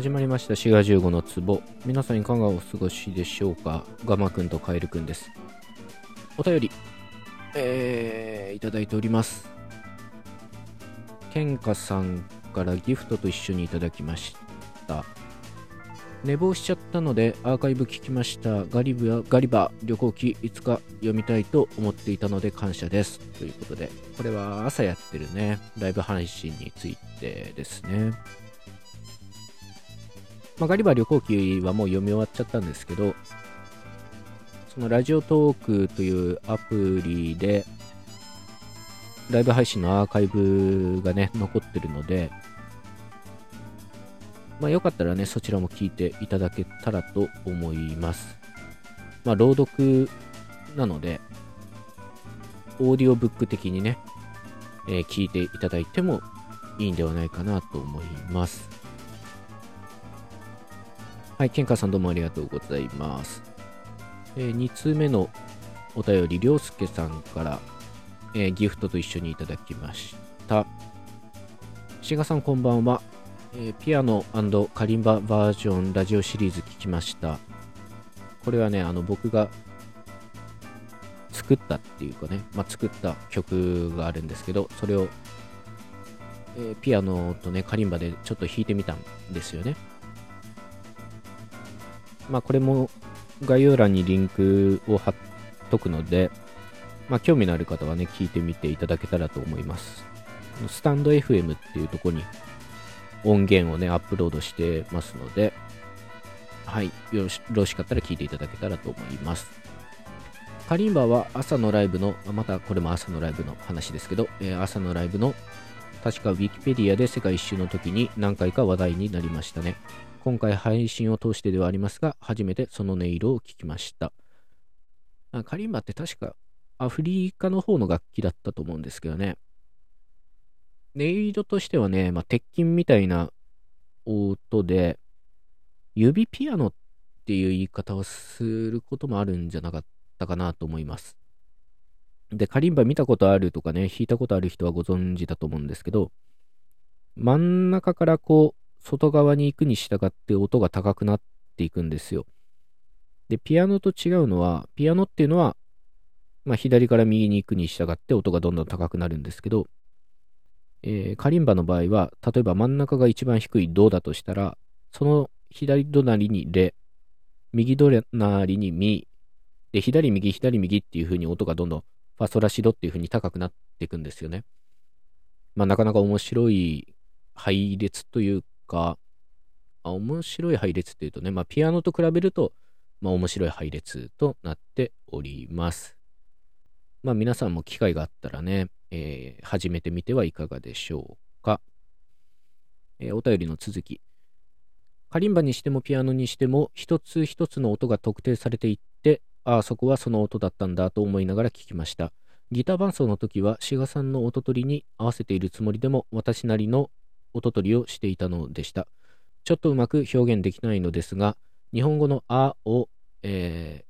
始まりました。4月15の壺。皆さんいかがお過ごしでしょうか？ガマくんとカエルくんです。お便り。えー、いただいております。ケンカさんからギフトと一緒にいただきました。寝坊しちゃったのでアーカイブ聞きました。ガリバガリバ旅行記いつか読みたいと思っていたので感謝です。ということでこれは朝やってるね。ライブ配信についてですね。まあ、ガリバー旅行記はもう読み終わっちゃったんですけど、そのラジオトークというアプリで、ライブ配信のアーカイブがね、残ってるので、まあよかったらね、そちらも聞いていただけたらと思います。まあ朗読なので、オーディオブック的にね、えー、聞いていただいてもいいんではないかなと思います。はい、ケンカさんどうもありがとうございます。えー、2通目のお便り、りょうすけさんから、えー、ギフトと一緒にいただきました。しがさんこんばんは。えー、ピアノカリンババージョンラジオシリーズ聞きました。これはね、あの僕が作ったっていうかね、まあ、作った曲があるんですけど、それを、えー、ピアノとね、カリンバでちょっと弾いてみたんですよね。まあ、これも概要欄にリンクを貼っとくので、まあ、興味のある方はね、聞いてみていただけたらと思います。スタンド FM っていうとこに音源をね、アップロードしてますので、はい、よろしかったら聞いていただけたらと思います。カリンバは朝のライブの、またこれも朝のライブの話ですけど、えー、朝のライブの確か Wikipedia で世界一周の時に何回か話題になりましたね。今回配信を通してではありますが、初めてその音色を聞きました。カリンバって確かアフリカの方の楽器だったと思うんですけどね。音色としてはね、まあ、鉄筋みたいな音で、指ピアノっていう言い方をすることもあるんじゃなかったかなと思います。で、カリンバ見たことあるとかね、弾いたことある人はご存知だと思うんですけど、真ん中からこう、外側に行くに従って音が高くなっていくんですよ。で、ピアノと違うのは、ピアノっていうのは、まあ、左から右に行くに従って音がどんどん高くなるんですけど、えー、カリンバの場合は、例えば真ん中が一番低いドだとしたら、その左隣にレ、右隣にミ、で、左右左右っていう風に音がどんどんファソラシドっていう風に高くなっていくんですよね。まあなかなか面白い配列というか、あ面白い配列っていうとね、まあ、ピアノと比べると、まあ、面白い配列となっております。まあ、皆さんも機会があったらね、えー、始めてみてはいかがでしょうか。えー、お便りの続き。カリンバにしてもピアノにしても、一つ一つの音が特定されていって、ああ、そこはその音だったんだと思いながら聞きました。ギター伴奏の時は、志賀さんの音取りに合わせているつもりでも、私なりの音取りをしていたのでした。ちょっとうまく表現できないのですが、日本語のあを、え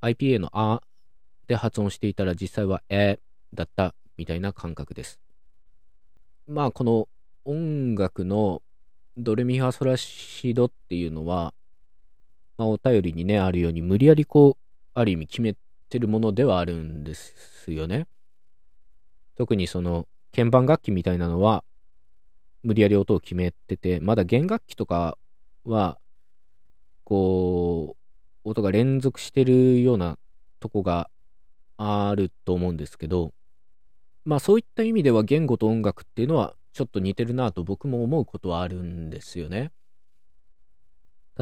ー、IPA のあで発音していたら実際はえだったみたいな感覚です。まあこの音楽のドレミファソラシドっていうのは、まあ、お便りにねあるように無理やりこうある意味決めてるものではあるんですよね。特にその鍵盤楽器みたいなのは無理やり音を決めてて、まだ弦楽器とかは、こう、音が連続してるようなとこがあると思うんですけど、まあそういった意味では言語と音楽っていうのはちょっと似てるなと僕も思うことはあるんですよね。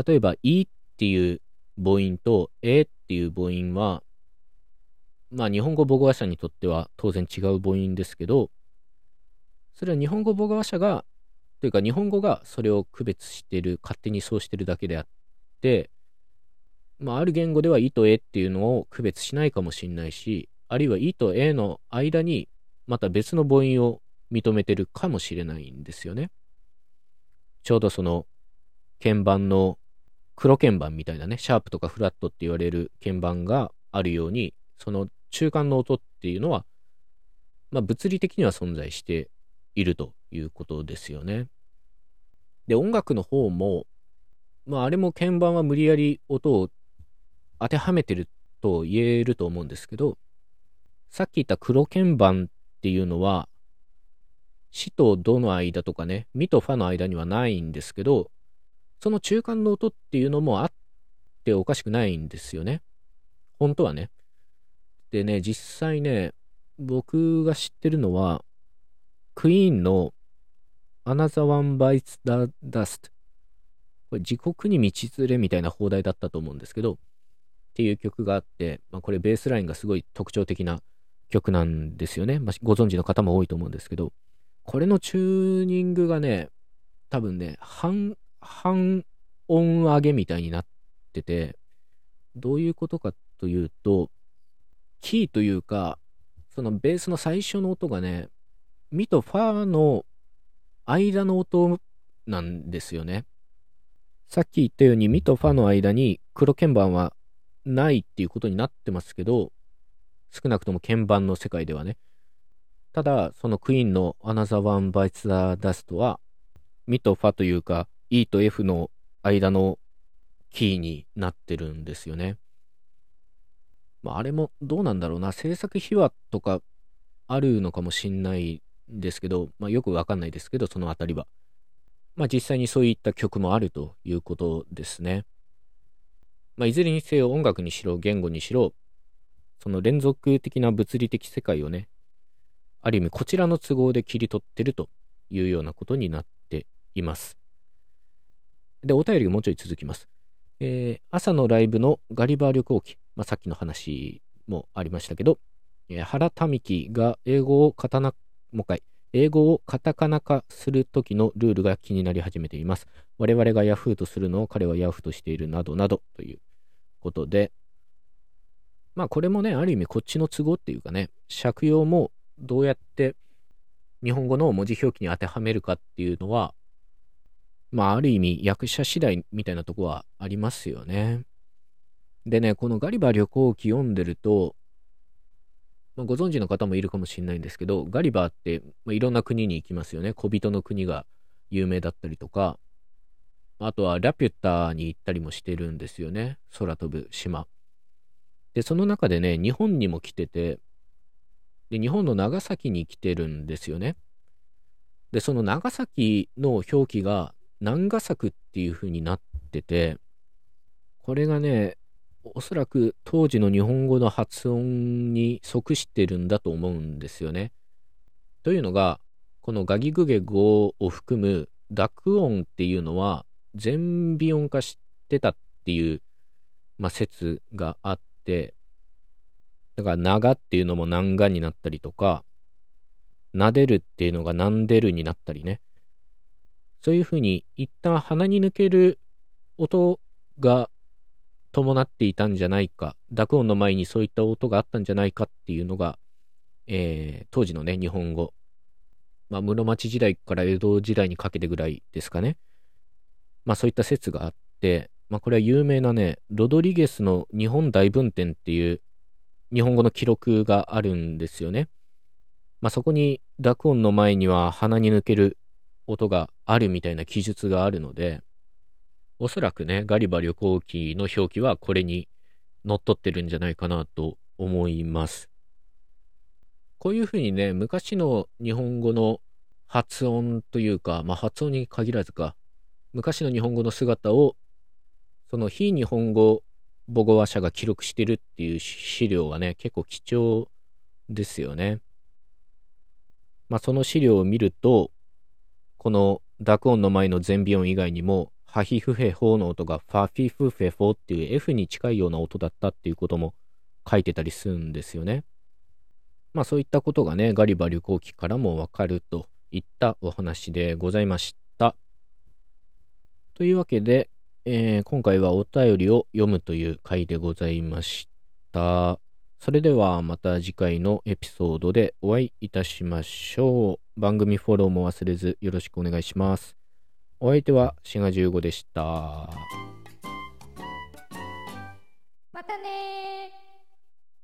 例えば、いっていう母音とえっていう母音は、まあ日本語母語話者にとっては当然違う母音ですけど、それは日本語母語話者が、というか日本語がそれを区別してる、勝手にそうしてるだけであって、まあ、ある言語では、いとえっていうのを区別しないかもしれないし、あるいは、いとえの間に、また別の母音を認めてるかもしれないんですよね。ちょうどその、鍵盤の黒鍵盤みたいなね、シャープとかフラットって言われる鍵盤があるように、その中間の音っていうのは、まあ、物理的には存在しているということですよね。で、音楽の方も、まあ、あれも鍵盤は無理やり音を当てはめてると言えると思うんですけど、さっき言った黒鍵盤っていうのは、死とドの間とかね、ミとファの間にはないんですけど、その中間の音っていうのもあっておかしくないんですよね。本当はね。でね、実際ね、僕が知ってるのは、クイーンの Another One Bites the Dust。これ、地獄に道連れみたいな放題だったと思うんですけど、っていう曲があって、まあ、これベースラインがすごい特徴的な曲なんですよね。まあ、ご存知の方も多いと思うんですけど、これのチューニングがね、多分ね、半、半音上げみたいになってて、どういうことかというと、キーというか、そのベースの最初の音がね、ミとファの間の音なんですよね。さっき言ったようにミとファの間に黒鍵盤はないっていうことになってますけど、少なくとも鍵盤の世界ではね。ただ、そのクイーンの Another One Bites the Dust は、ミとファというか、E と F の間のキーになってるんですよね。まあ、あれもどうなんだろうな、制作秘話とかあるのかもしんないですけど、まあ、よくわかんないですけど、そのあたりは。まあ、実際にそういった曲もあるということですね。まあ、いずれにせよ音楽にしろ言語にしろ、その連続的な物理的世界をね、ある意味こちらの都合で切り取ってるというようなことになっています。で、お便りがもうちょい続きます。えー、朝のライブのガリバー旅行記、まあ、さっきの話もありましたけど、え、原民樹が英語をカタナ、もう一回、英語をカタカナ化するときのルールが気になり始めています。我々が Yahoo とするのを彼は Yahoo としているなどなどということで、まあこれもね、ある意味こっちの都合っていうかね、借用もどうやって日本語の文字表記に当てはめるかっていうのは、まあ、ある意味役者次第みたいなとこはありますよね。でね、このガリバー旅行記読んでると、まあ、ご存知の方もいるかもしれないんですけど、ガリバーって、まあ、いろんな国に行きますよね。小人の国が有名だったりとか、あとはラピュッタに行ったりもしてるんですよね。空飛ぶ島。で、その中でね、日本にも来てて、で、日本の長崎に来てるんですよね。で、その長崎の表記が南画作っていう風になってて、これがね、おそらく当時の日本語の発音に即してるんだと思うんですよね。というのが、このガギグゲ語を含む濁音っていうのは全微音化してたっていう、まあ、説があって、だから長っていうのも南がになったりとか、撫でるっていうのがなんでるになったりね。そういうふうに一旦鼻に抜ける音が伴っていたんじゃないか、濁音の前にそういった音があったんじゃないかっていうのが、えー、当時のね、日本語。まあ、室町時代から江戸時代にかけてぐらいですかね。まあ、そういった説があって、まあ、これは有名なね、ロドリゲスの日本大文典っていう日本語の記録があるんですよね。まあ、そこに濁音の前には鼻に抜ける音があるみたいな記述があるので、おそらくね、ガリバ旅行記の表記はこれに乗っ取ってるんじゃないかなと思います。こういうふうにね、昔の日本語の発音というか、まあ発音に限らずか、昔の日本語の姿を、その非日本語母語話者が記録してるっていう資料がね、結構貴重ですよね。まあその資料を見ると、この濁音の前の全微音以外にも、ハヒフヘホーの音がファフィフフェフォっていう F に近いような音だったっていうことも書いてたりするんですよね。まあそういったことがね、ガリバ旅行記からもわかるといったお話でございました。というわけで、えー、今回はお便りを読むという回でございました。それではまた次回のエピソードでお会いいたしましょう。番組フォローも忘れずよろしくお願いします。お相手はシガ15でした。またね